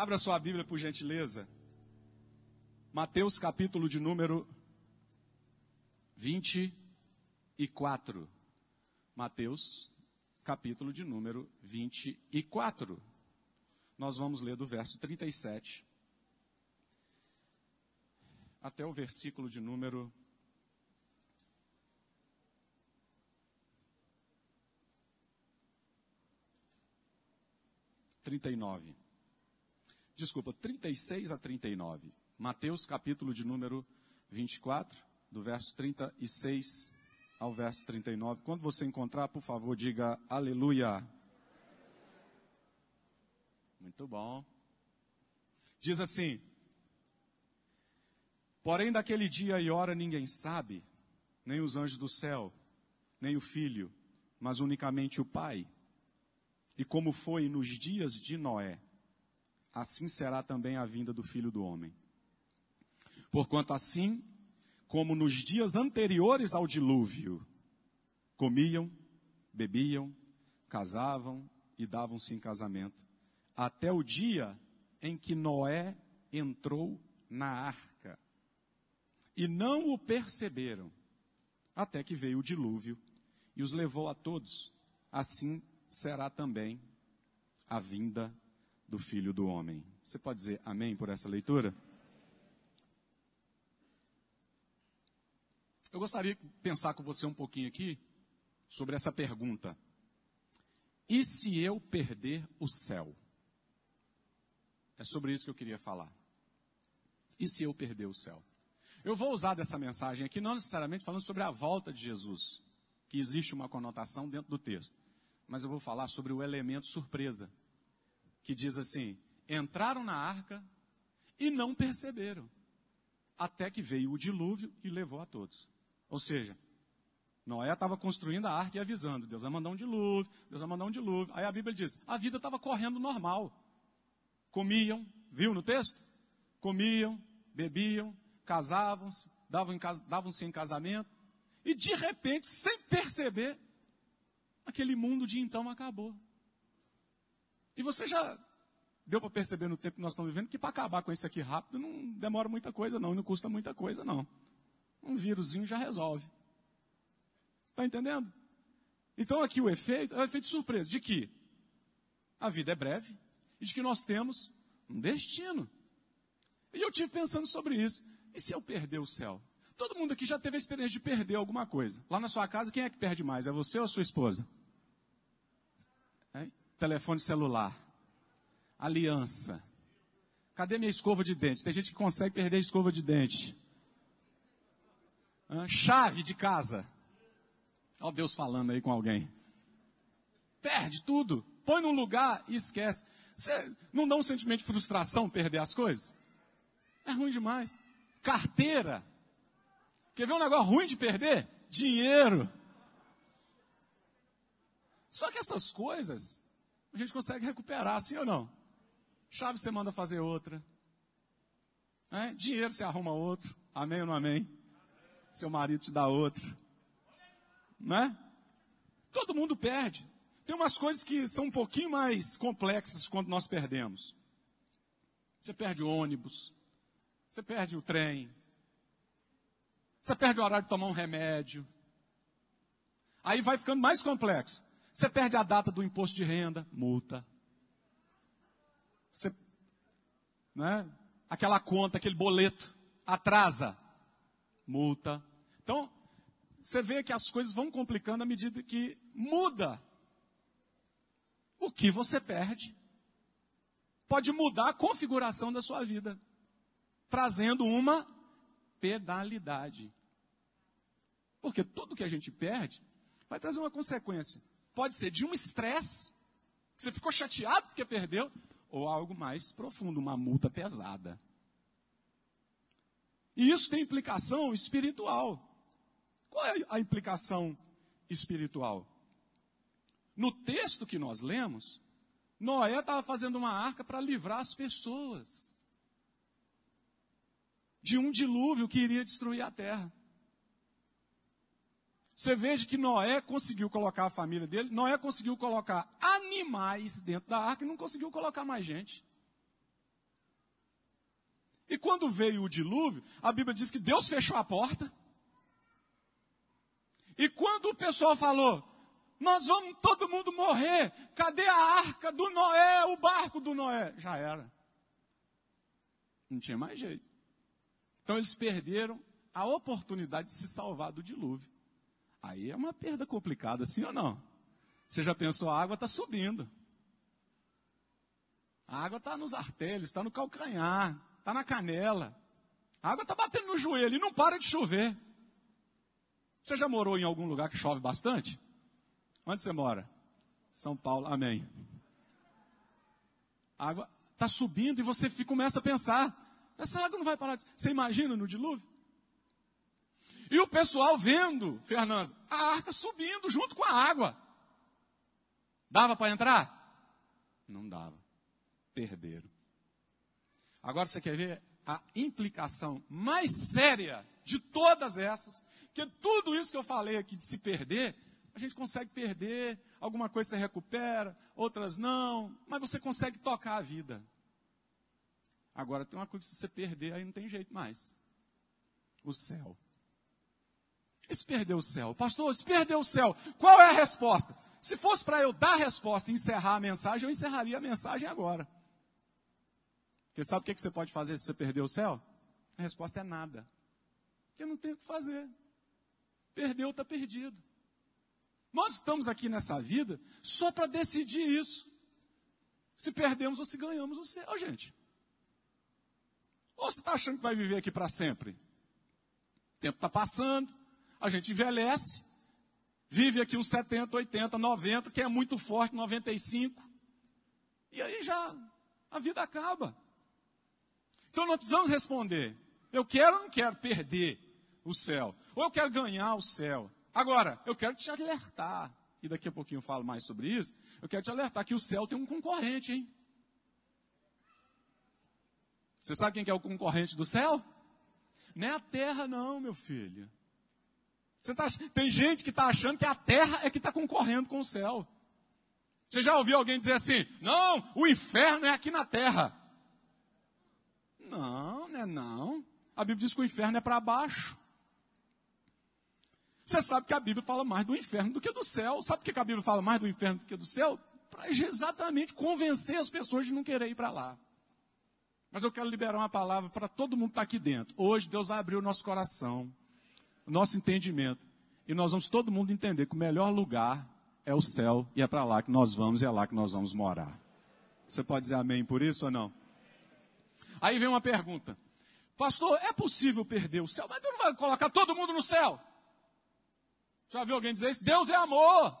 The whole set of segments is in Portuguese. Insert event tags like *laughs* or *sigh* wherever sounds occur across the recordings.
Abra sua Bíblia, por gentileza. Mateus, capítulo de número 24. Mateus, capítulo de número 24. Nós vamos ler do verso 37 até o versículo de número 39. Desculpa, 36 a 39. Mateus, capítulo de número 24, do verso 36 ao verso 39. Quando você encontrar, por favor, diga aleluia. Muito bom. Diz assim: Porém, daquele dia e hora ninguém sabe, nem os anjos do céu, nem o filho, mas unicamente o Pai. E como foi nos dias de Noé, assim será também a vinda do filho do homem. Porquanto assim, como nos dias anteriores ao dilúvio, comiam, bebiam, casavam e davam-se em casamento, até o dia em que Noé entrou na arca. E não o perceberam, até que veio o dilúvio e os levou a todos. Assim será também a vinda do Filho do Homem. Você pode dizer amém por essa leitura? Eu gostaria de pensar com você um pouquinho aqui sobre essa pergunta. E se eu perder o céu? É sobre isso que eu queria falar. E se eu perder o céu? Eu vou usar dessa mensagem aqui, não necessariamente falando sobre a volta de Jesus, que existe uma conotação dentro do texto mas eu vou falar sobre o elemento surpresa, que diz assim: entraram na arca e não perceberam, até que veio o dilúvio e levou a todos. Ou seja, Noé estava construindo a arca e avisando: Deus vai mandar um dilúvio, Deus vai mandar um dilúvio. Aí a Bíblia diz: a vida estava correndo normal. Comiam, viu no texto? Comiam, bebiam, casavam-se, davam-se davam em casamento, e de repente, sem perceber, aquele mundo de então acabou. E você já deu para perceber no tempo que nós estamos vivendo que para acabar com isso aqui rápido não demora muita coisa não, não custa muita coisa não. Um vírusinho já resolve. Está entendendo? Então aqui o efeito é o efeito de surpresa, de que a vida é breve e de que nós temos um destino. E eu tive pensando sobre isso. E se eu perder o céu? Todo mundo aqui já teve a experiência de perder alguma coisa. Lá na sua casa, quem é que perde mais? É você ou a sua esposa? Telefone celular. Aliança. Cadê minha escova de dente? Tem gente que consegue perder a escova de dente. É? Chave de casa. Olha Deus falando aí com alguém. Perde tudo. Põe num lugar e esquece. Você não dá um sentimento de frustração perder as coisas? É ruim demais. Carteira. Quer ver um negócio ruim de perder? Dinheiro. Só que essas coisas a gente consegue recuperar, sim ou não? Chave você manda fazer outra. É? Dinheiro você arruma outro. Amém ou não amém? Seu marido te dá outro. Não é? Todo mundo perde. Tem umas coisas que são um pouquinho mais complexas quando nós perdemos. Você perde o ônibus. Você perde o trem. Você perde o horário de tomar um remédio. Aí vai ficando mais complexo. Você perde a data do imposto de renda, multa. Você, né? Aquela conta, aquele boleto, atrasa, multa. Então, você vê que as coisas vão complicando à medida que muda o que você perde. Pode mudar a configuração da sua vida, trazendo uma penalidade. Porque tudo que a gente perde vai trazer uma consequência. Pode ser de um estresse, que você ficou chateado porque perdeu, ou algo mais profundo, uma multa pesada. E isso tem implicação espiritual. Qual é a implicação espiritual? No texto que nós lemos, Noé estava fazendo uma arca para livrar as pessoas de um dilúvio que iria destruir a terra. Você veja que Noé conseguiu colocar a família dele, Noé conseguiu colocar animais dentro da arca e não conseguiu colocar mais gente. E quando veio o dilúvio, a Bíblia diz que Deus fechou a porta. E quando o pessoal falou, nós vamos todo mundo morrer, cadê a arca do Noé, o barco do Noé? Já era. Não tinha mais jeito. Então eles perderam a oportunidade de se salvar do dilúvio. Aí é uma perda complicada, sim ou não? Você já pensou, a água está subindo. A água está nos artelhos, está no calcanhar, está na canela. A água está batendo no joelho e não para de chover. Você já morou em algum lugar que chove bastante? Onde você mora? São Paulo, amém. A água está subindo e você começa a pensar: essa água não vai parar de. Você imagina no dilúvio? E o pessoal vendo, Fernando, a arca subindo junto com a água. Dava para entrar? Não dava. Perderam. Agora você quer ver a implicação mais séria de todas essas? Que tudo isso que eu falei aqui de se perder, a gente consegue perder, alguma coisa você recupera, outras não, mas você consegue tocar a vida. Agora tem uma coisa que você perder, aí não tem jeito mais. O céu. E se perdeu o céu? Pastor, se perdeu o céu, qual é a resposta? Se fosse para eu dar a resposta e encerrar a mensagem, eu encerraria a mensagem agora. Porque sabe o que você pode fazer se você perder o céu? A resposta é nada. Porque não tem o que fazer. Perdeu, está perdido. Nós estamos aqui nessa vida só para decidir isso. Se perdemos ou se ganhamos o céu, gente. Ou você está achando que vai viver aqui para sempre? O tempo está passando, a gente envelhece, vive aqui uns 70, 80, 90, que é muito forte, 95. E aí já a vida acaba. Então nós precisamos responder: eu quero ou não quero perder o céu? Ou eu quero ganhar o céu? Agora, eu quero te alertar, e daqui a pouquinho eu falo mais sobre isso. Eu quero te alertar que o céu tem um concorrente, hein? Você sabe quem que é o concorrente do céu? Não é a terra, não, meu filho. Tá, tem gente que está achando que a terra é que está concorrendo com o céu. Você já ouviu alguém dizer assim: não, o inferno é aqui na terra. Não, não é não. A Bíblia diz que o inferno é para baixo. Você sabe que a Bíblia fala mais do inferno do que do céu. Sabe por que a Bíblia fala mais do inferno do que do céu? Para exatamente convencer as pessoas de não querer ir para lá. Mas eu quero liberar uma palavra para todo mundo que está aqui dentro. Hoje Deus vai abrir o nosso coração o nosso entendimento. E nós vamos todo mundo entender que o melhor lugar é o céu e é para lá que nós vamos e é lá que nós vamos morar. Você pode dizer amém por isso ou não? Aí vem uma pergunta. Pastor, é possível perder o céu? Mas Deus não vai colocar todo mundo no céu. Já viu alguém dizer isso? Deus é amor.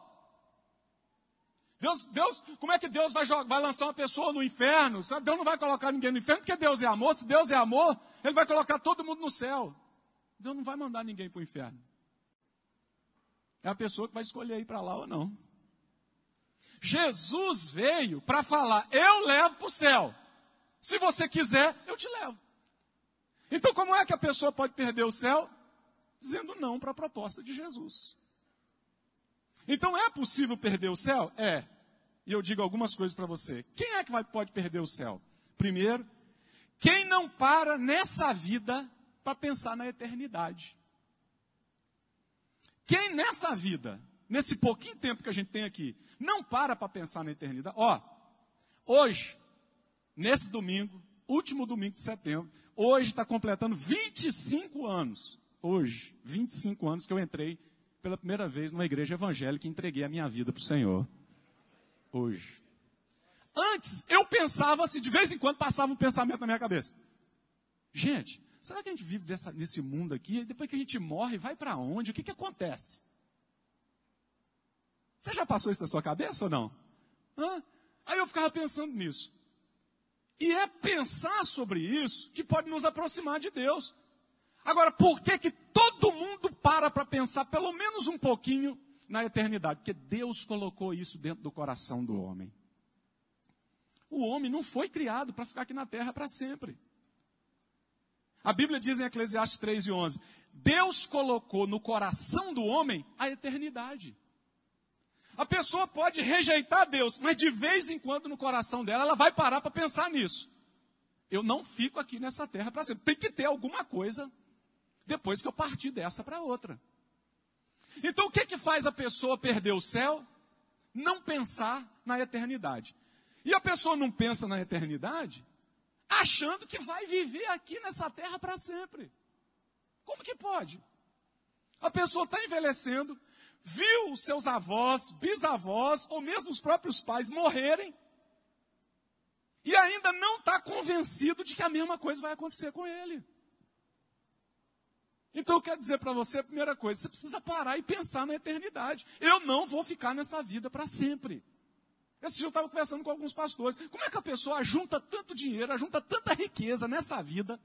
Deus, Deus, como é que Deus vai, jogar, vai lançar uma pessoa no inferno? Deus não vai colocar ninguém no inferno porque Deus é amor. Se Deus é amor, Ele vai colocar todo mundo no céu. Deus não vai mandar ninguém para o inferno. É a pessoa que vai escolher ir para lá ou não. Jesus veio para falar: eu levo para o céu. Se você quiser, eu te levo. Então, como é que a pessoa pode perder o céu? Dizendo não para a proposta de Jesus. Então, é possível perder o céu? É. E eu digo algumas coisas para você. Quem é que vai, pode perder o céu? Primeiro, quem não para nessa vida para pensar na eternidade. Quem nessa vida, nesse pouquinho tempo que a gente tem aqui, não para para pensar na eternidade, ó, hoje, nesse domingo, último domingo de setembro, hoje está completando 25 anos, hoje, 25 anos que eu entrei pela primeira vez numa igreja evangélica e entreguei a minha vida para o Senhor. Hoje. Antes, eu pensava assim, de vez em quando passava um pensamento na minha cabeça. Gente, Será que a gente vive dessa, nesse mundo aqui, depois que a gente morre, vai para onde? O que, que acontece? Você já passou isso na sua cabeça ou não? Hã? Aí eu ficava pensando nisso. E é pensar sobre isso que pode nos aproximar de Deus. Agora, por que, que todo mundo para para pensar pelo menos um pouquinho na eternidade? Porque Deus colocou isso dentro do coração do homem. O homem não foi criado para ficar aqui na terra para sempre. A Bíblia diz em Eclesiastes 3 e 11: Deus colocou no coração do homem a eternidade. A pessoa pode rejeitar Deus, mas de vez em quando no coração dela ela vai parar para pensar nisso. Eu não fico aqui nessa terra para sempre. Tem que ter alguma coisa depois que eu partir dessa para outra. Então o que que faz a pessoa perder o céu? Não pensar na eternidade. E a pessoa não pensa na eternidade achando que vai viver aqui nessa terra para sempre. Como que pode? A pessoa está envelhecendo, viu os seus avós, bisavós, ou mesmo os próprios pais morrerem, e ainda não está convencido de que a mesma coisa vai acontecer com ele. Então eu quero dizer para você a primeira coisa: você precisa parar e pensar na eternidade. Eu não vou ficar nessa vida para sempre. Esse dia eu estava conversando com alguns pastores. Como é que a pessoa junta tanto dinheiro, junta tanta riqueza nessa vida,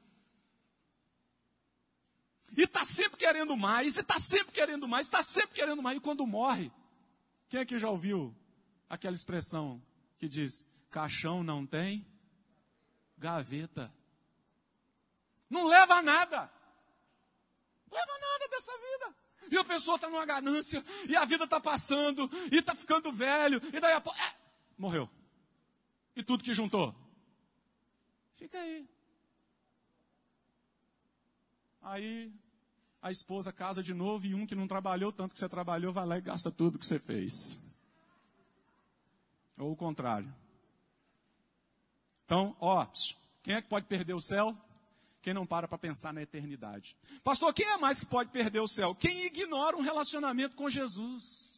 e está sempre querendo mais, e está sempre querendo mais, está sempre querendo mais, e quando morre, quem é que já ouviu aquela expressão que diz: caixão não tem gaveta? Não leva a nada. Não leva nada dessa vida. E a pessoa está numa ganância, e a vida está passando, e está ficando velho, e daí a pouco. É, morreu. E tudo que juntou? Fica aí. Aí a esposa casa de novo e um que não trabalhou tanto que você trabalhou vai lá e gasta tudo que você fez. Ou o contrário. Então, ó, quem é que pode perder o céu? Quem não para para pensar na eternidade. Pastor, quem é mais que pode perder o céu? Quem ignora um relacionamento com Jesus.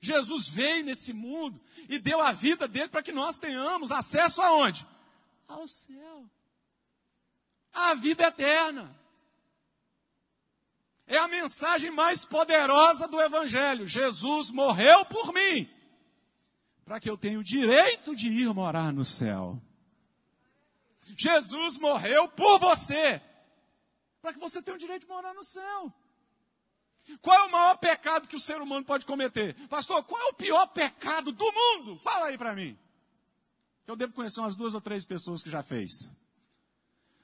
Jesus veio nesse mundo e deu a vida dele para que nós tenhamos acesso aonde? Ao céu. A vida eterna. É a mensagem mais poderosa do Evangelho. Jesus morreu por mim, para que eu tenha o direito de ir morar no céu. Jesus morreu por você, para que você tenha o direito de morar no céu. Qual é o maior pecado que o ser humano pode cometer? Pastor, qual é o pior pecado do mundo? Fala aí para mim. Eu devo conhecer umas duas ou três pessoas que já fez.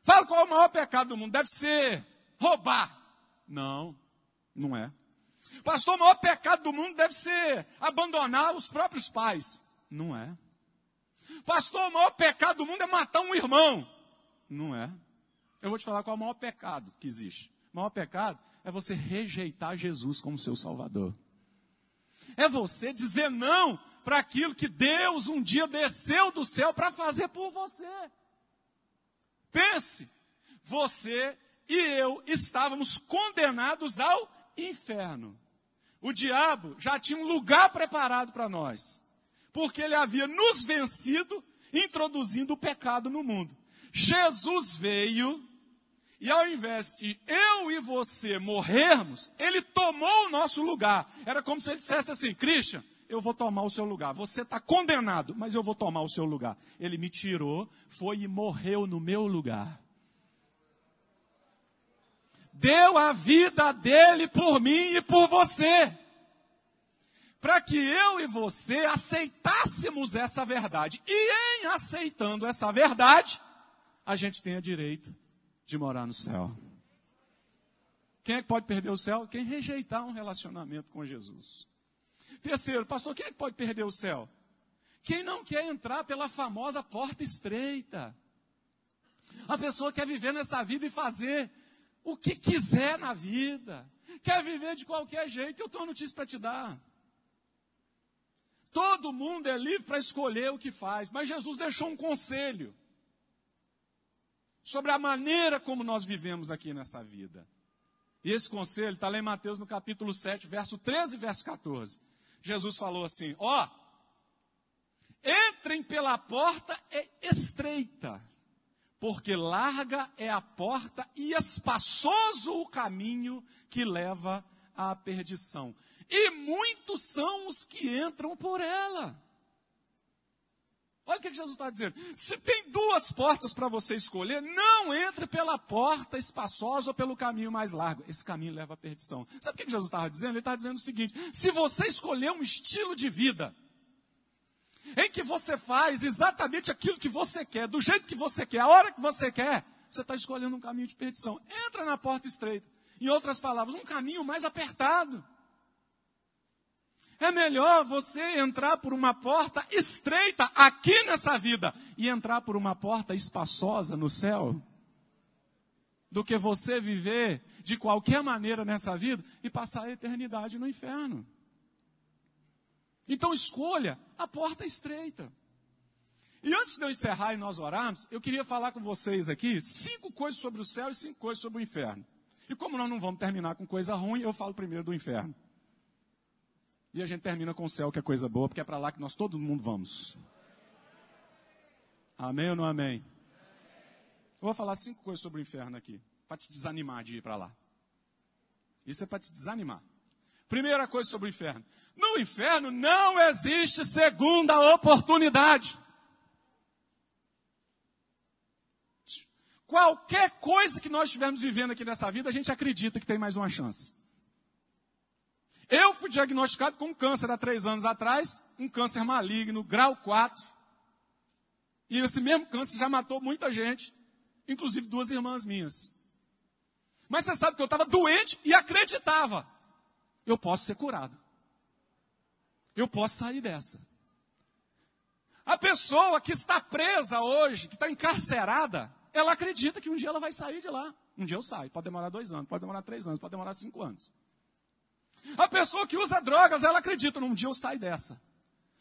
Fala qual é o maior pecado do mundo. Deve ser roubar. Não, não é. Pastor, o maior pecado do mundo deve ser abandonar os próprios pais. Não é. Pastor, o maior pecado do mundo é matar um irmão. Não é. Eu vou te falar qual é o maior pecado que existe. O maior pecado é você rejeitar Jesus como seu Salvador. É você dizer não para aquilo que Deus um dia desceu do céu para fazer por você. Pense, você e eu estávamos condenados ao inferno. O diabo já tinha um lugar preparado para nós, porque ele havia nos vencido, introduzindo o pecado no mundo. Jesus veio e ao invés de eu e você morrermos, ele tomou o nosso lugar. Era como se ele dissesse assim: Christian, eu vou tomar o seu lugar. Você está condenado, mas eu vou tomar o seu lugar. Ele me tirou, foi e morreu no meu lugar deu a vida dele por mim e por você. Para que eu e você aceitássemos essa verdade. E em aceitando essa verdade, a gente tenha direito de morar no céu. Quem é que pode perder o céu? Quem rejeitar um relacionamento com Jesus. Terceiro, pastor, quem é que pode perder o céu? Quem não quer entrar pela famosa porta estreita. A pessoa quer viver nessa vida e fazer o que quiser na vida, quer viver de qualquer jeito, eu tenho uma notícia para te dar. Todo mundo é livre para escolher o que faz, mas Jesus deixou um conselho sobre a maneira como nós vivemos aqui nessa vida. E esse conselho está lá em Mateus no capítulo 7, verso 13 e verso 14. Jesus falou assim: Ó, oh, entrem pela porta estreita porque larga é a porta e espaçoso o caminho que leva à perdição. E muitos são os que entram por ela. Olha o que Jesus está dizendo. Se tem duas portas para você escolher, não entre pela porta espaçosa ou pelo caminho mais largo. Esse caminho leva à perdição. Sabe o que Jesus estava dizendo? Ele estava dizendo o seguinte: se você escolher um estilo de vida, em que você faz exatamente aquilo que você quer, do jeito que você quer, a hora que você quer, você está escolhendo um caminho de perdição. Entra na porta estreita. Em outras palavras, um caminho mais apertado. É melhor você entrar por uma porta estreita aqui nessa vida e entrar por uma porta espaçosa no céu, do que você viver de qualquer maneira nessa vida e passar a eternidade no inferno. Então escolha a porta estreita. E antes de eu encerrar e nós orarmos, eu queria falar com vocês aqui cinco coisas sobre o céu e cinco coisas sobre o inferno. E como nós não vamos terminar com coisa ruim, eu falo primeiro do inferno. E a gente termina com o céu, que é coisa boa, porque é para lá que nós todo mundo vamos. Amém ou não amém? Eu vou falar cinco coisas sobre o inferno aqui, para te desanimar de ir para lá. Isso é para te desanimar. Primeira coisa sobre o inferno. No inferno não existe segunda oportunidade. Qualquer coisa que nós estivermos vivendo aqui nessa vida, a gente acredita que tem mais uma chance. Eu fui diagnosticado com câncer há três anos atrás, um câncer maligno, grau 4. E esse mesmo câncer já matou muita gente, inclusive duas irmãs minhas. Mas você sabe que eu estava doente e acreditava. Eu posso ser curado. Eu posso sair dessa. A pessoa que está presa hoje, que está encarcerada, ela acredita que um dia ela vai sair de lá. Um dia eu saio. Pode demorar dois anos, pode demorar três anos, pode demorar cinco anos. A pessoa que usa drogas, ela acredita, um dia eu saio dessa.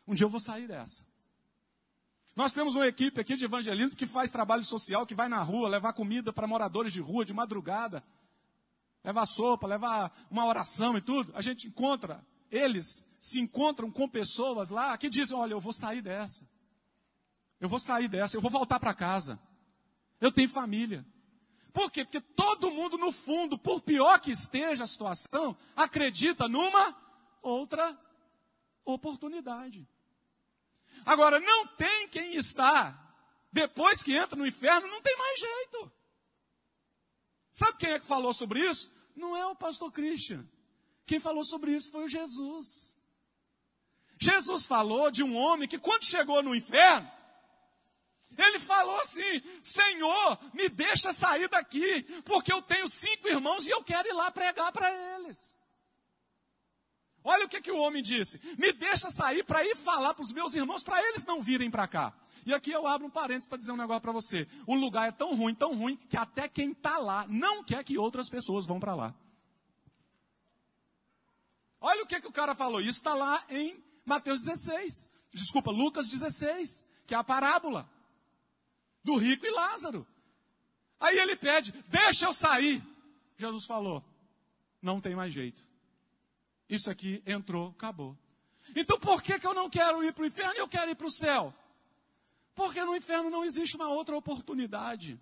Um dia eu vou sair dessa. Nós temos uma equipe aqui de evangelismo que faz trabalho social, que vai na rua levar comida para moradores de rua de madrugada. Levar sopa, levar uma oração e tudo. A gente encontra, eles se encontram com pessoas lá que dizem: Olha, eu vou sair dessa. Eu vou sair dessa, eu vou voltar para casa. Eu tenho família. Por quê? Porque todo mundo, no fundo, por pior que esteja a situação, acredita numa outra oportunidade. Agora, não tem quem está, depois que entra no inferno, não tem mais jeito. Sabe quem é que falou sobre isso? Não é o pastor Christian. Quem falou sobre isso foi o Jesus. Jesus falou de um homem que, quando chegou no inferno, ele falou assim: Senhor, me deixa sair daqui, porque eu tenho cinco irmãos e eu quero ir lá pregar para eles. Olha o que, que o homem disse: Me deixa sair para ir falar para os meus irmãos, para eles não virem para cá. E aqui eu abro um parênteses para dizer um negócio para você. O lugar é tão ruim, tão ruim, que até quem está lá não quer que outras pessoas vão para lá. Olha o que, que o cara falou. Isso está lá em Mateus 16. Desculpa, Lucas 16, que é a parábola do rico e Lázaro. Aí ele pede: Deixa eu sair. Jesus falou: Não tem mais jeito. Isso aqui entrou, acabou. Então por que, que eu não quero ir para o inferno e eu quero ir para o céu? Porque no inferno não existe uma outra oportunidade.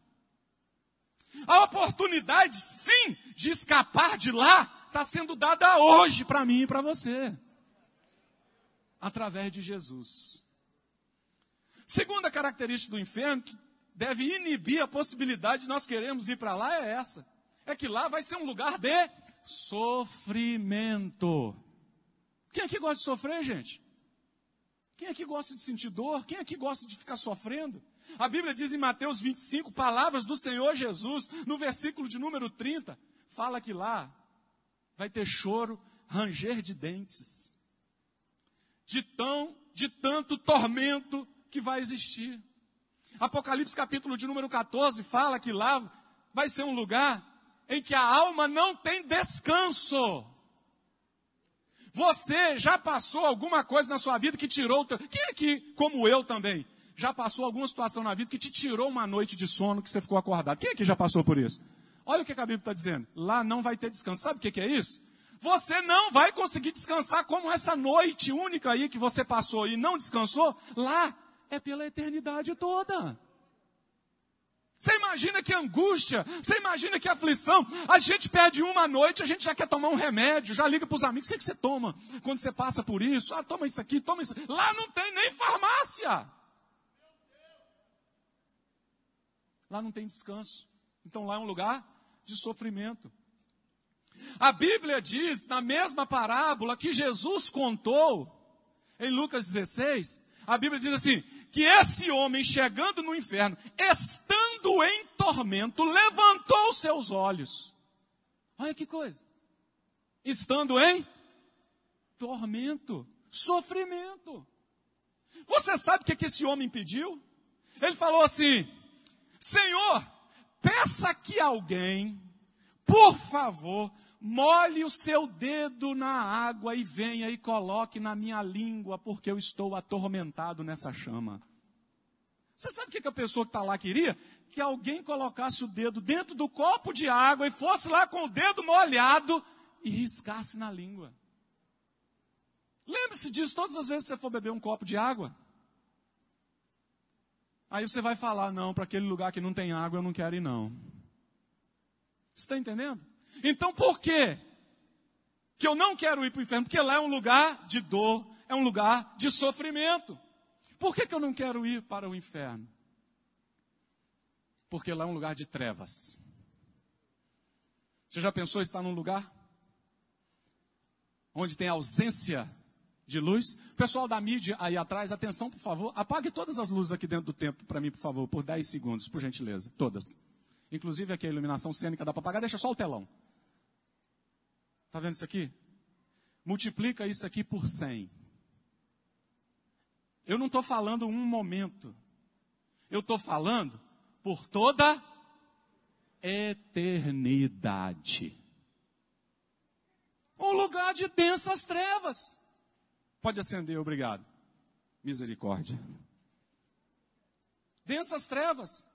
A oportunidade, sim, de escapar de lá, está sendo dada hoje para mim e para você. Através de Jesus. Segunda característica do inferno, deve inibir a possibilidade de nós queremos ir para lá, é essa. É que lá vai ser um lugar de sofrimento. Quem aqui gosta de sofrer, gente? Quem aqui gosta de sentir dor? Quem aqui gosta de ficar sofrendo? A Bíblia diz em Mateus 25, palavras do Senhor Jesus, no versículo de número 30, fala que lá vai ter choro, ranger de dentes, de tão, de tanto tormento que vai existir. Apocalipse capítulo de número 14 fala que lá vai ser um lugar em que a alma não tem descanso. Você já passou alguma coisa na sua vida que tirou teu... Quem aqui, como eu também, já passou alguma situação na vida que te tirou uma noite de sono que você ficou acordado? Quem aqui já passou por isso? Olha o que a Bíblia está dizendo. Lá não vai ter descanso. Sabe o que é isso? Você não vai conseguir descansar como essa noite única aí que você passou e não descansou. Lá é pela eternidade toda. Você imagina que angústia, você imagina que aflição. A gente perde uma noite, a gente já quer tomar um remédio, já liga para os amigos. O que, é que você toma quando você passa por isso? Ah, toma isso aqui, toma isso. Lá não tem nem farmácia. Lá não tem descanso. Então lá é um lugar de sofrimento. A Bíblia diz, na mesma parábola que Jesus contou, em Lucas 16, a Bíblia diz assim: que esse homem, chegando no inferno, estando em tormento, levantou seus olhos. Olha que coisa. Estando em tormento. Sofrimento. Você sabe o que, que esse homem pediu? Ele falou assim: Senhor, peça que alguém, por favor, molhe o seu dedo na água e venha e coloque na minha língua, porque eu estou atormentado nessa chama. Você sabe o que, a pessoa que está lá queria? Que alguém colocasse o dedo dentro do copo de água e fosse lá com o dedo molhado e riscasse na língua. Lembre-se disso todas as vezes que você for beber um copo de água. Aí você vai falar, não, para aquele lugar que não tem água eu não quero ir não. Está entendendo? Então por quê? Que eu não quero ir para o inferno? Porque lá é um lugar de dor, é um lugar de sofrimento. Por que, que eu não quero ir para o inferno? Porque lá é um lugar de trevas. Você já pensou estar num lugar onde tem ausência de luz? Pessoal da mídia aí atrás, atenção, por favor. Apague todas as luzes aqui dentro do templo para mim, por favor, por 10 segundos, por gentileza. Todas. Inclusive aqui a iluminação cênica dá para apagar, deixa só o telão. Está vendo isso aqui? Multiplica isso aqui por 100. Eu não estou falando um momento. Eu estou falando por toda eternidade. Um lugar de densas trevas. Pode acender, obrigado. Misericórdia. Densas trevas.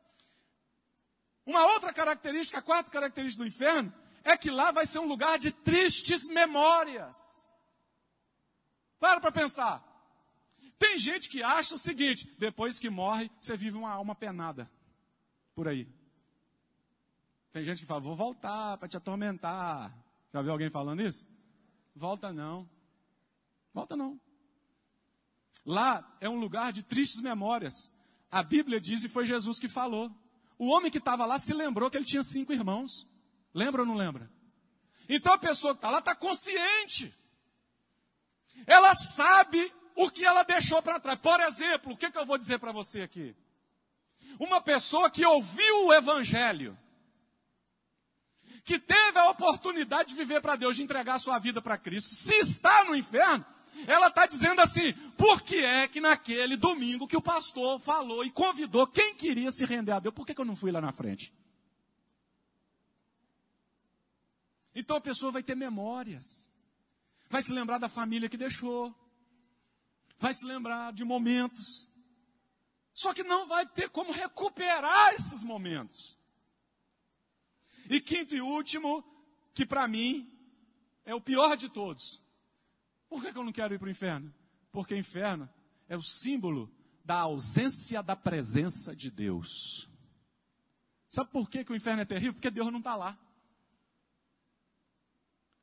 Uma outra característica, a quarta característica do inferno, é que lá vai ser um lugar de tristes memórias. Para para pensar. Tem gente que acha o seguinte: depois que morre, você vive uma alma penada. Por aí. Tem gente que fala, vou voltar para te atormentar. Já viu alguém falando isso? Volta não. Volta não. Lá é um lugar de tristes memórias. A Bíblia diz, e foi Jesus que falou. O homem que estava lá se lembrou que ele tinha cinco irmãos. Lembra ou não lembra? Então a pessoa que está lá está consciente. Ela sabe o que ela deixou para trás. Por exemplo, o que, que eu vou dizer para você aqui? Uma pessoa que ouviu o Evangelho, que teve a oportunidade de viver para Deus, de entregar sua vida para Cristo, se está no inferno, ela está dizendo assim: por que é que naquele domingo que o pastor falou e convidou quem queria se render a Deus, por que, que eu não fui lá na frente? Então a pessoa vai ter memórias, vai se lembrar da família que deixou, vai se lembrar de momentos, só que não vai ter como recuperar esses momentos. E quinto e último, que para mim é o pior de todos. Por que, eu não quero ir para o inferno? Porque o inferno é o símbolo da ausência da presença de Deus. Sabe por que, que o inferno é terrível? Porque Deus não está lá.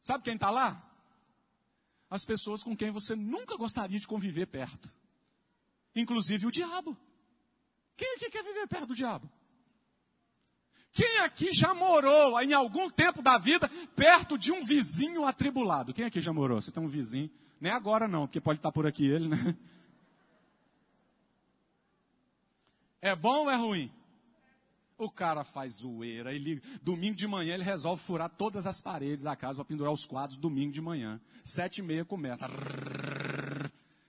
Sabe quem está lá? As pessoas com quem você nunca gostaria de conviver perto. Inclusive o diabo. Quem aqui quer viver perto do diabo? Quem aqui já morou em algum tempo da vida perto de um vizinho atribulado? Quem aqui já morou? Você tem um vizinho? Nem agora não, porque pode estar por aqui ele, né? É bom ou é ruim? O cara faz zoeira, ele, domingo de manhã ele resolve furar todas as paredes da casa para pendurar os quadros domingo de manhã. Sete e meia começa.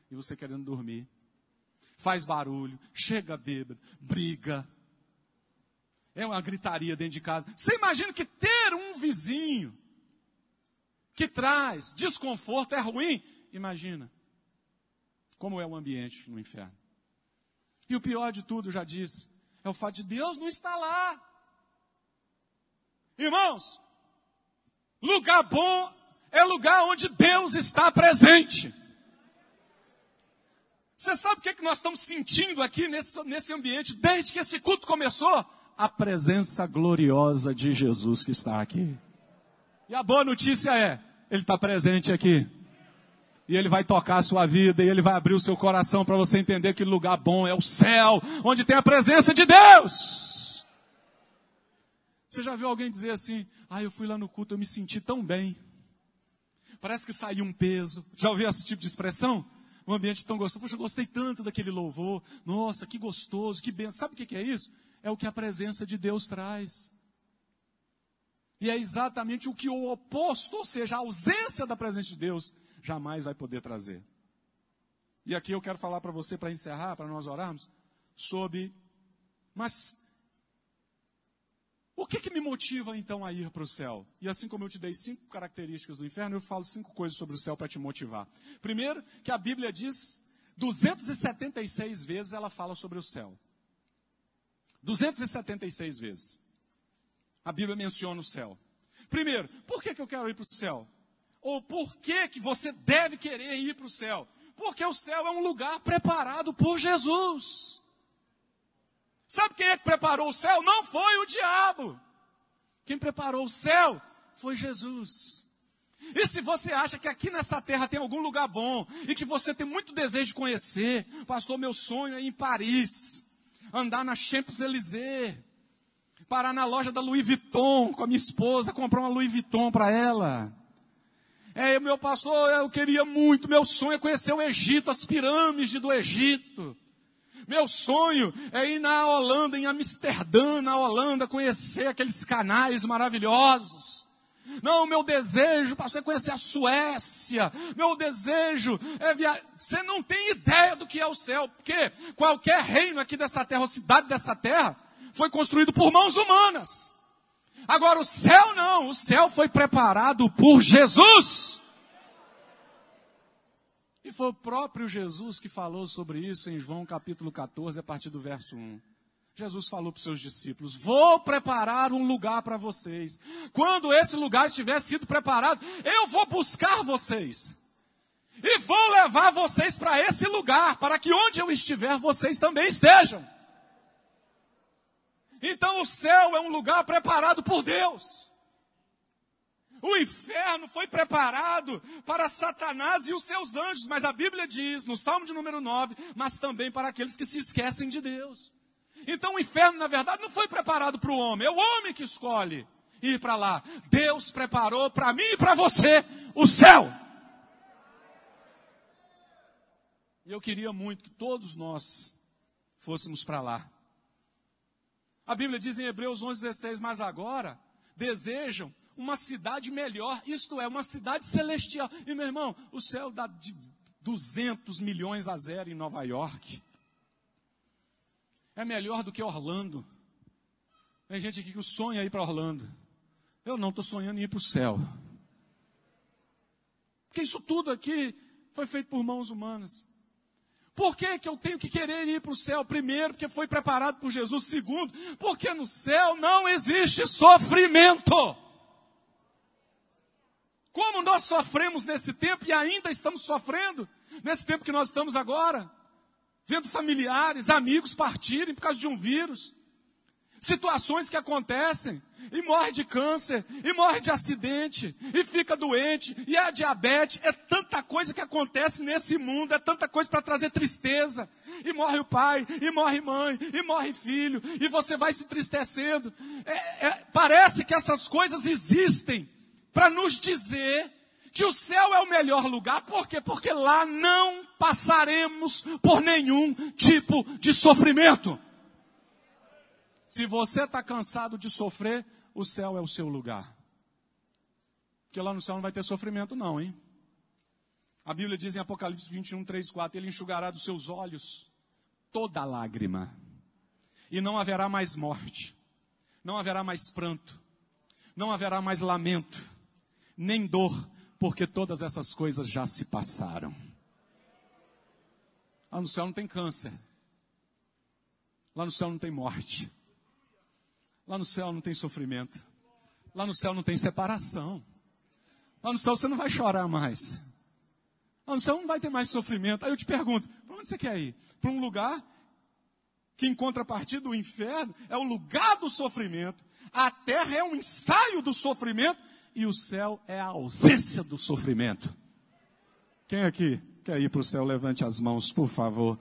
E você querendo dormir. Faz barulho, chega bêbado, briga. É uma gritaria dentro de casa. Você imagina que ter um vizinho que traz desconforto é ruim? Imagina como é o ambiente no inferno. E o pior de tudo, já disse, é o fato de Deus não estar lá. Irmãos, lugar bom é lugar onde Deus está presente. Você sabe o que, é que nós estamos sentindo aqui nesse, nesse ambiente desde que esse culto começou? A presença gloriosa de Jesus que está aqui. E a boa notícia é, Ele está presente aqui. E Ele vai tocar a sua vida e Ele vai abrir o seu coração para você entender que lugar bom é o céu, onde tem a presença de Deus. Você já viu alguém dizer assim, ah, eu fui lá no culto, eu me senti tão bem. Parece que saiu um peso. Já ouviu esse tipo de expressão? Um ambiente tão gostoso. Poxa, eu gostei tanto daquele louvor. Nossa, que gostoso, que bem. Sabe o que é isso? É o que a presença de Deus traz. E é exatamente o que o oposto, ou seja, a ausência da presença de Deus, jamais vai poder trazer. E aqui eu quero falar para você, para encerrar, para nós orarmos, sobre. Mas. O que, que me motiva então a ir para o céu? E assim como eu te dei cinco características do inferno, eu falo cinco coisas sobre o céu para te motivar. Primeiro, que a Bíblia diz 276 vezes ela fala sobre o céu. 276 vezes. A Bíblia menciona o céu. Primeiro, por que, que eu quero ir para o céu? Ou por que, que você deve querer ir para o céu? Porque o céu é um lugar preparado por Jesus. Sabe quem é que preparou o céu? Não foi o diabo. Quem preparou o céu foi Jesus. E se você acha que aqui nessa terra tem algum lugar bom e que você tem muito desejo de conhecer, pastor, meu sonho é ir em Paris, andar na Champs-Élysées, parar na loja da Louis Vuitton com a minha esposa, comprar uma Louis Vuitton para ela. É, meu pastor, eu queria muito, meu sonho é conhecer o Egito, as pirâmides do Egito. Meu sonho é ir na Holanda, em Amsterdã, na Holanda, conhecer aqueles canais maravilhosos. Não, meu desejo, pastor, é conhecer a Suécia. Meu desejo é viajar. Você não tem ideia do que é o céu, porque qualquer reino aqui dessa terra, ou cidade dessa terra, foi construído por mãos humanas. Agora o céu não, o céu foi preparado por Jesus. E foi o próprio Jesus que falou sobre isso em João capítulo 14, a partir do verso 1. Jesus falou para os seus discípulos: Vou preparar um lugar para vocês. Quando esse lugar estiver sido preparado, eu vou buscar vocês. E vou levar vocês para esse lugar, para que onde eu estiver, vocês também estejam. Então o céu é um lugar preparado por Deus. O inferno foi preparado para Satanás e os seus anjos, mas a Bíblia diz, no Salmo de número 9, mas também para aqueles que se esquecem de Deus. Então o inferno, na verdade, não foi preparado para o homem, é o homem que escolhe ir para lá. Deus preparou para mim e para você o céu. E eu queria muito que todos nós fôssemos para lá. A Bíblia diz em Hebreus 11,16, mas agora desejam uma cidade melhor, isto é, uma cidade celestial. E meu irmão, o céu dá de 200 milhões a zero em Nova York. É melhor do que Orlando. Tem gente aqui que sonha ir para Orlando. Eu não estou sonhando em ir para o céu. Porque isso tudo aqui foi feito por mãos humanas. Por que, que eu tenho que querer ir para o céu? Primeiro, porque foi preparado por Jesus. Segundo, porque no céu não existe sofrimento. Como nós sofremos nesse tempo e ainda estamos sofrendo, nesse tempo que nós estamos agora, vendo familiares, amigos partirem por causa de um vírus, situações que acontecem, e morre de câncer, e morre de acidente, e fica doente, e é diabetes, é tanta coisa que acontece nesse mundo, é tanta coisa para trazer tristeza. E morre o pai, e morre mãe, e morre filho, e você vai se entristecendo. É, é, parece que essas coisas existem para nos dizer que o céu é o melhor lugar, por quê? Porque lá não passaremos por nenhum tipo de sofrimento. Se você está cansado de sofrer, o céu é o seu lugar. Porque lá no céu não vai ter sofrimento, não, hein? A Bíblia diz em Apocalipse 21, 3, 4: Ele enxugará dos seus olhos toda lágrima, e não haverá mais morte, não haverá mais pranto, não haverá mais lamento, nem dor, porque todas essas coisas já se passaram. Lá no céu não tem câncer, lá no céu não tem morte, Lá no céu não tem sofrimento. Lá no céu não tem separação. Lá no céu você não vai chorar mais. Lá no céu não vai ter mais sofrimento. Aí eu te pergunto, para onde você quer ir? Para um lugar que em contrapartida do inferno é o lugar do sofrimento. A terra é um ensaio do sofrimento e o céu é a ausência do sofrimento. Quem aqui quer ir para o céu? Levante as mãos, por favor.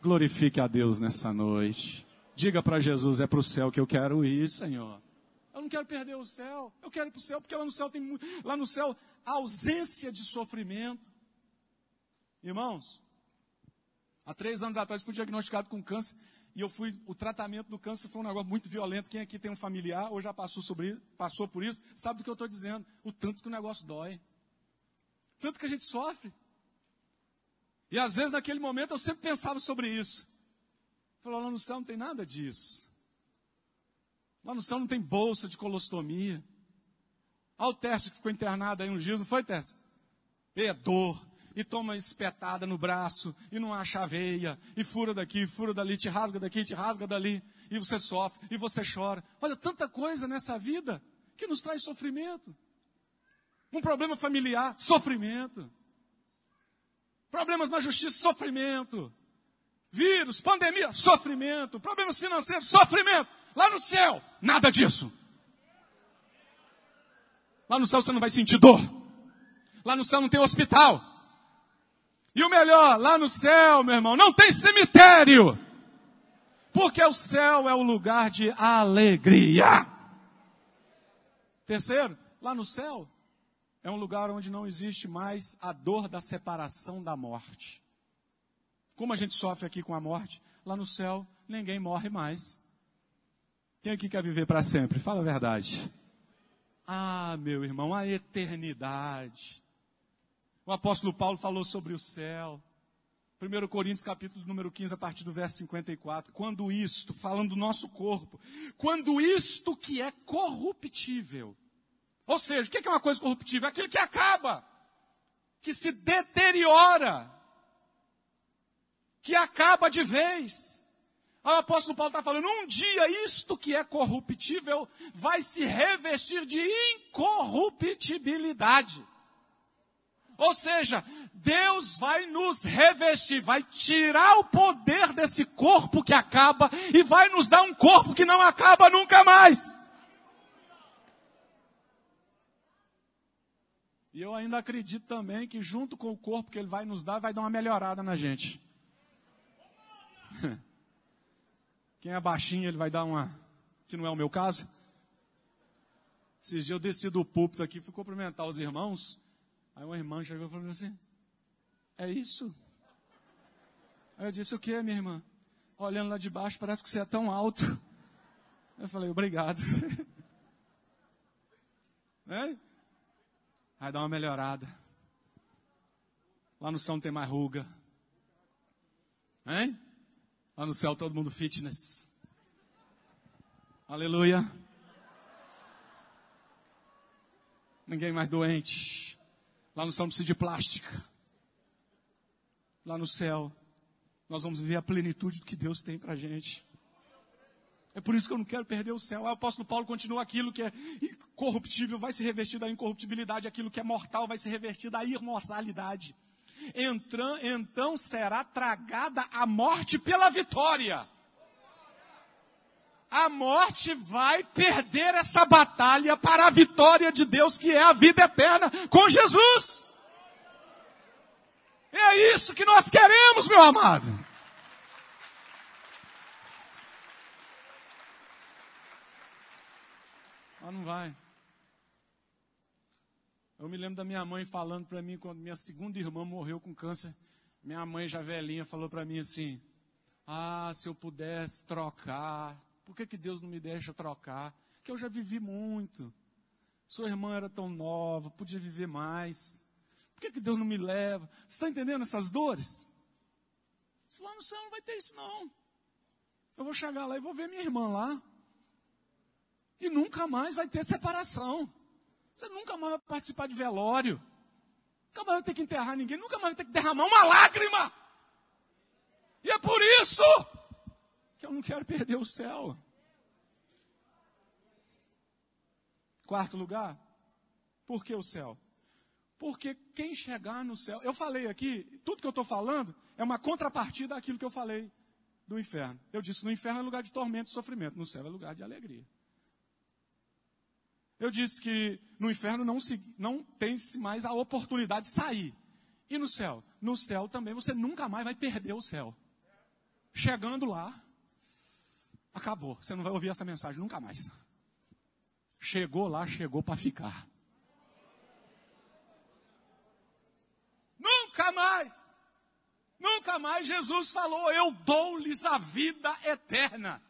Glorifique a Deus nessa noite. Diga para Jesus: é para o céu que eu quero ir, Senhor. Eu não quero perder o céu. Eu quero ir para o céu porque lá no céu tem lá no céu ausência de sofrimento. Irmãos, há três anos atrás fui diagnosticado com câncer e eu fui o tratamento do câncer foi um negócio muito violento. Quem aqui tem um familiar ou já passou sobre passou por isso sabe do que eu estou dizendo. O tanto que o negócio dói, tanto que a gente sofre. E às vezes naquele momento eu sempre pensava sobre isso. Falou, lá no céu não tem nada disso. Lá no céu não tem bolsa de colostomia. Olha o Tércio que ficou internado aí uns dias, não foi, Tércio? E é dor, e toma espetada no braço, e não acha a veia, e fura daqui, fura dali, te rasga daqui, te rasga dali, e você sofre, e você chora. Olha, tanta coisa nessa vida que nos traz sofrimento. Um problema familiar, sofrimento. Problemas na justiça, sofrimento. Vírus, pandemia, sofrimento. Problemas financeiros, sofrimento. Lá no céu, nada disso. Lá no céu você não vai sentir dor. Lá no céu não tem hospital. E o melhor, lá no céu, meu irmão, não tem cemitério. Porque o céu é o lugar de alegria. Terceiro, lá no céu é um lugar onde não existe mais a dor da separação da morte. Como a gente sofre aqui com a morte, lá no céu ninguém morre mais. Quem aqui quer viver para sempre? Fala a verdade. Ah, meu irmão, a eternidade. O apóstolo Paulo falou sobre o céu. 1 Coríntios capítulo número 15, a partir do verso 54. Quando isto, falando do nosso corpo, quando isto que é corruptível. Ou seja, o que é uma coisa corruptível? Aquilo que acaba, que se deteriora, que acaba de vez. O apóstolo Paulo está falando, um dia isto que é corruptível vai se revestir de incorruptibilidade. Ou seja, Deus vai nos revestir, vai tirar o poder desse corpo que acaba e vai nos dar um corpo que não acaba nunca mais. E eu ainda acredito também que junto com o corpo que ele vai nos dar, vai dar uma melhorada na gente. *laughs* Quem é baixinho, ele vai dar uma, que não é o meu caso. Esses dias eu desci do púlpito aqui, fui cumprimentar os irmãos. Aí uma irmã chegou e falou assim: É isso? Aí eu disse: O que, minha irmã? Olhando lá de baixo, parece que você é tão alto. *laughs* Eu falei: Obrigado. *laughs* né? Aí dá uma melhorada. Lá no não tem mais ruga. Hein? Lá no céu todo mundo fitness. Aleluia. Ninguém mais doente. Lá no céu não precisa de plástica. Lá no céu, nós vamos viver a plenitude do que Deus tem para gente. É por isso que eu não quero perder o céu. O apóstolo Paulo continua aquilo que é incorruptível vai se revestir da incorruptibilidade, aquilo que é mortal vai se revestir da imortalidade. Então, será tragada a morte pela vitória. A morte vai perder essa batalha para a vitória de Deus, que é a vida eterna com Jesus. É isso que nós queremos, meu amado. Mas não vai. Eu me lembro da minha mãe falando para mim quando minha segunda irmã morreu com câncer. Minha mãe já velhinha falou para mim assim: "Ah, se eu pudesse trocar, por que, que Deus não me deixa trocar? Que eu já vivi muito. Sua irmã era tão nova, podia viver mais. Por que, que Deus não me leva? Você está entendendo essas dores? Se lá no céu não vai ter isso, não. Eu vou chegar lá e vou ver minha irmã lá. E nunca mais vai ter separação. Você nunca mais vai participar de velório. Nunca mais vai ter que enterrar ninguém. Nunca mais vai ter que derramar uma lágrima. E é por isso que eu não quero perder o céu. Quarto lugar, por que o céu? Porque quem chegar no céu, eu falei aqui, tudo que eu estou falando é uma contrapartida daquilo que eu falei do inferno. Eu disse no inferno é lugar de tormento e sofrimento, no céu é lugar de alegria. Eu disse que no inferno não, se, não tem-se mais a oportunidade de sair. E no céu? No céu também você nunca mais vai perder o céu. Chegando lá, acabou. Você não vai ouvir essa mensagem nunca mais. Chegou lá, chegou para ficar. Nunca mais. Nunca mais Jesus falou: Eu dou-lhes a vida eterna.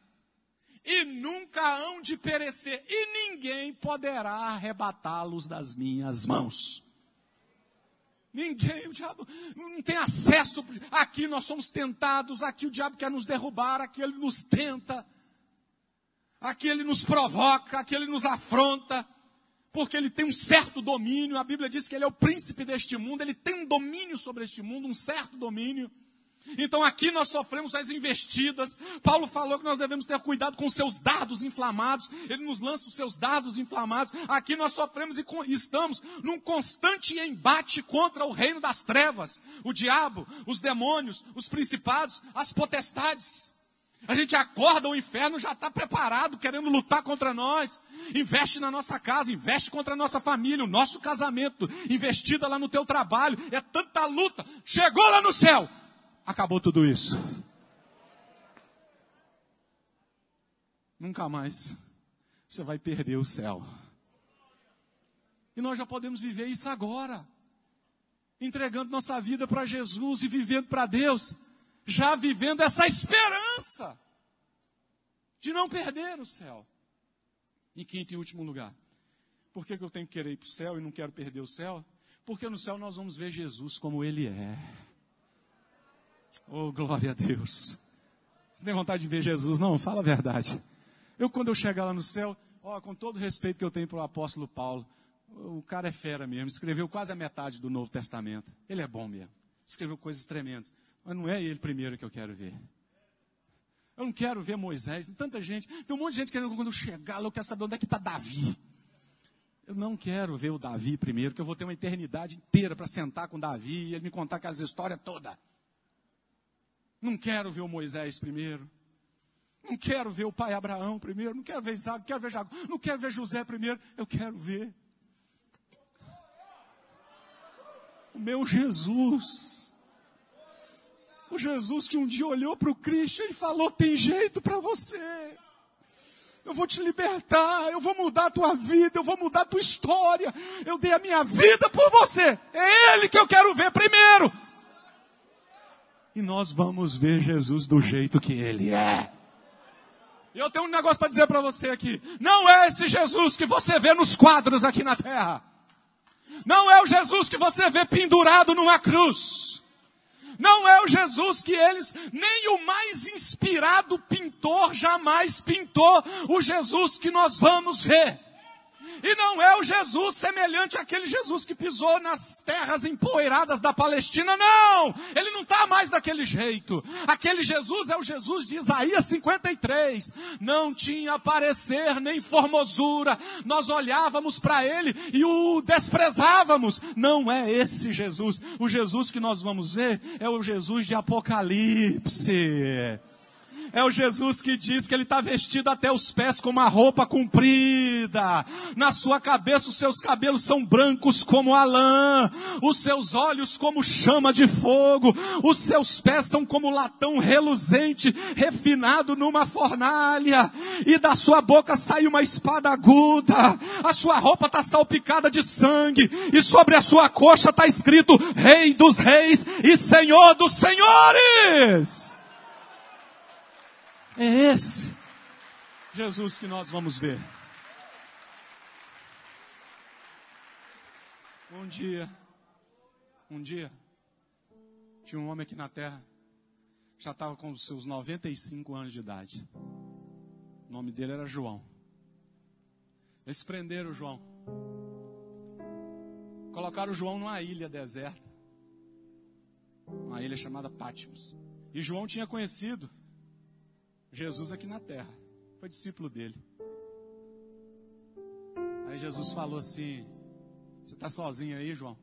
E nunca hão de perecer, e ninguém poderá arrebatá-los das minhas mãos. Ninguém, o diabo não tem acesso. Aqui nós somos tentados, aqui o diabo quer nos derrubar, aqui ele nos tenta, aqui ele nos provoca, aqui ele nos afronta, porque ele tem um certo domínio. A Bíblia diz que ele é o príncipe deste mundo, ele tem um domínio sobre este mundo, um certo domínio. Então aqui nós sofremos as investidas. Paulo falou que nós devemos ter cuidado com os seus dardos inflamados. Ele nos lança os seus dardos inflamados. Aqui nós sofremos e estamos num constante embate contra o reino das trevas, o diabo, os demônios, os principados, as potestades. A gente acorda, o inferno já está preparado, querendo lutar contra nós. Investe na nossa casa, investe contra a nossa família, o nosso casamento, investida lá no teu trabalho. É tanta luta. Chegou lá no céu acabou tudo isso. Nunca mais você vai perder o céu. E nós já podemos viver isso agora, entregando nossa vida para Jesus e vivendo para Deus, já vivendo essa esperança de não perder o céu. Em quinto e último lugar, por que, que eu tenho que querer ir para o céu e não quero perder o céu? Porque no céu nós vamos ver Jesus como Ele é. Oh, glória a Deus. Você tem vontade de ver Jesus? Não, fala a verdade. Eu, quando eu chegar lá no céu, ó, com todo o respeito que eu tenho para o apóstolo Paulo, o cara é fera mesmo, escreveu quase a metade do Novo Testamento. Ele é bom mesmo. Escreveu coisas tremendas. Mas não é ele primeiro que eu quero ver. Eu não quero ver Moisés, tanta gente, tem um monte de gente querendo quando eu chegar lá, eu quero saber onde é que está Davi. Eu não quero ver o Davi primeiro, que eu vou ter uma eternidade inteira para sentar com Davi e ele me contar aquelas histórias todas. Não quero ver o Moisés primeiro. Não quero ver o pai Abraão primeiro. Não quero ver Isaac, não quero ver Jacob. Não quero ver José primeiro. Eu quero ver o meu Jesus. O Jesus que um dia olhou para o Cristo e falou: tem jeito para você. Eu vou te libertar, eu vou mudar a tua vida, eu vou mudar a tua história. Eu dei a minha vida por você. É Ele que eu quero ver primeiro e nós vamos ver Jesus do jeito que ele é. E eu tenho um negócio para dizer para você aqui. Não é esse Jesus que você vê nos quadros aqui na terra. Não é o Jesus que você vê pendurado numa cruz. Não é o Jesus que eles, nem o mais inspirado pintor jamais pintou o Jesus que nós vamos ver. E não é o Jesus semelhante àquele Jesus que pisou nas terras empoeiradas da Palestina, não! Ele não está mais daquele jeito. Aquele Jesus é o Jesus de Isaías 53. Não tinha parecer nem formosura. Nós olhávamos para ele e o desprezávamos. Não é esse Jesus. O Jesus que nós vamos ver é o Jesus de Apocalipse. É o Jesus que diz que ele está vestido até os pés com uma roupa comprida. Na sua cabeça os seus cabelos são brancos como a lã. Os seus olhos como chama de fogo. Os seus pés são como latão reluzente, refinado numa fornalha. E da sua boca sai uma espada aguda. A sua roupa está salpicada de sangue. E sobre a sua coxa está escrito Rei dos Reis e Senhor dos Senhores. É esse Jesus que nós vamos ver. Um dia, um dia, tinha um homem aqui na terra, já estava com os seus 95 anos de idade. O nome dele era João. Eles prenderam o João. Colocaram o João numa ilha deserta. Uma ilha chamada Patmos. E João tinha conhecido Jesus aqui na terra. Foi discípulo dele. Aí Jesus falou assim: Você está sozinho aí, João?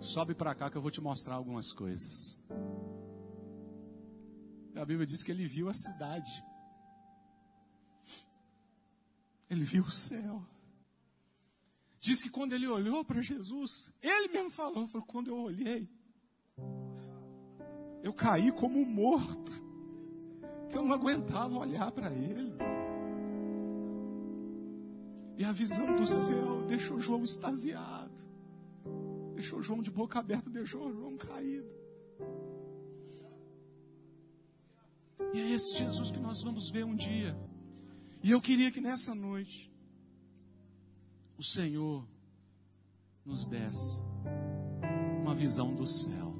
Sobe para cá que eu vou te mostrar algumas coisas. A Bíblia diz que ele viu a cidade. Ele viu o céu. Diz que quando ele olhou para Jesus, ele mesmo falou, falou, quando eu olhei, eu caí como morto que eu não aguentava olhar para ele. E a visão do céu deixou João extasiado, deixou João de boca aberta, deixou João caído. E é esse Jesus que nós vamos ver um dia. E eu queria que nessa noite o Senhor nos desse uma visão do céu.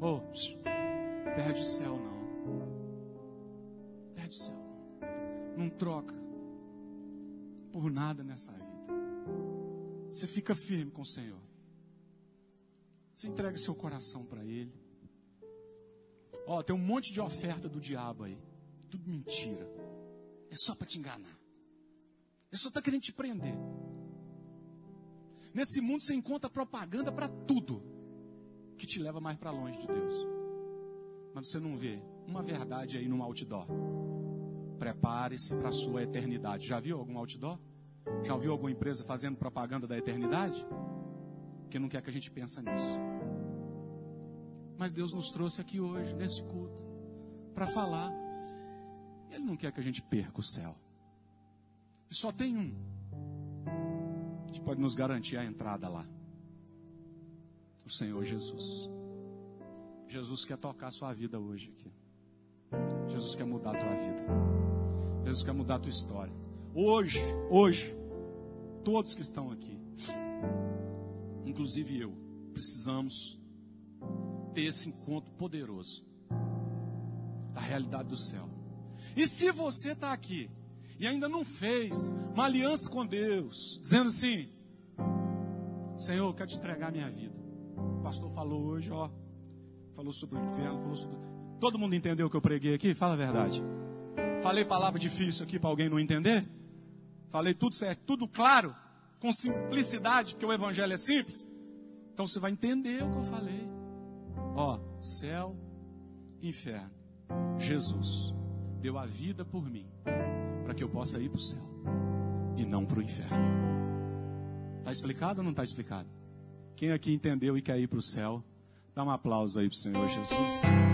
Oh, perde o céu não. Perde o céu. Não troca por nada nessa vida. Você fica firme com o Senhor. Você entrega seu coração para Ele. Ó, tem um monte de oferta do diabo aí. Tudo mentira. É só para te enganar. Ele só está querendo te prender. Nesse mundo você encontra propaganda para tudo que te leva mais para longe de Deus. Mas você não vê uma verdade aí num outdoor. Prepare-se para a sua eternidade. Já viu algum outdoor? Já ouviu alguma empresa fazendo propaganda da eternidade? Porque não quer que a gente pense nisso. Mas Deus nos trouxe aqui hoje, nesse culto, para falar. Ele não quer que a gente perca o céu. E só tem um que pode nos garantir a entrada lá: o Senhor Jesus. Jesus quer tocar a sua vida hoje aqui. Jesus quer mudar a tua vida. Jesus quer mudar a tua história. Hoje, hoje, todos que estão aqui, inclusive eu, precisamos ter esse encontro poderoso da realidade do céu. E se você está aqui e ainda não fez uma aliança com Deus, dizendo assim: Senhor, eu quero te entregar a minha vida. O pastor falou hoje, ó, falou sobre o inferno, falou sobre. Todo mundo entendeu o que eu preguei aqui? Fala a verdade. Falei palavra difícil aqui para alguém não entender? Falei tudo certo, tudo claro, com simplicidade, porque o evangelho é simples. Então você vai entender o que eu falei. Ó, céu, inferno. Jesus deu a vida por mim para que eu possa ir para o céu e não para o inferno. Está explicado ou não está explicado? Quem aqui entendeu e quer ir para o céu, dá um aplauso aí para o Senhor Jesus.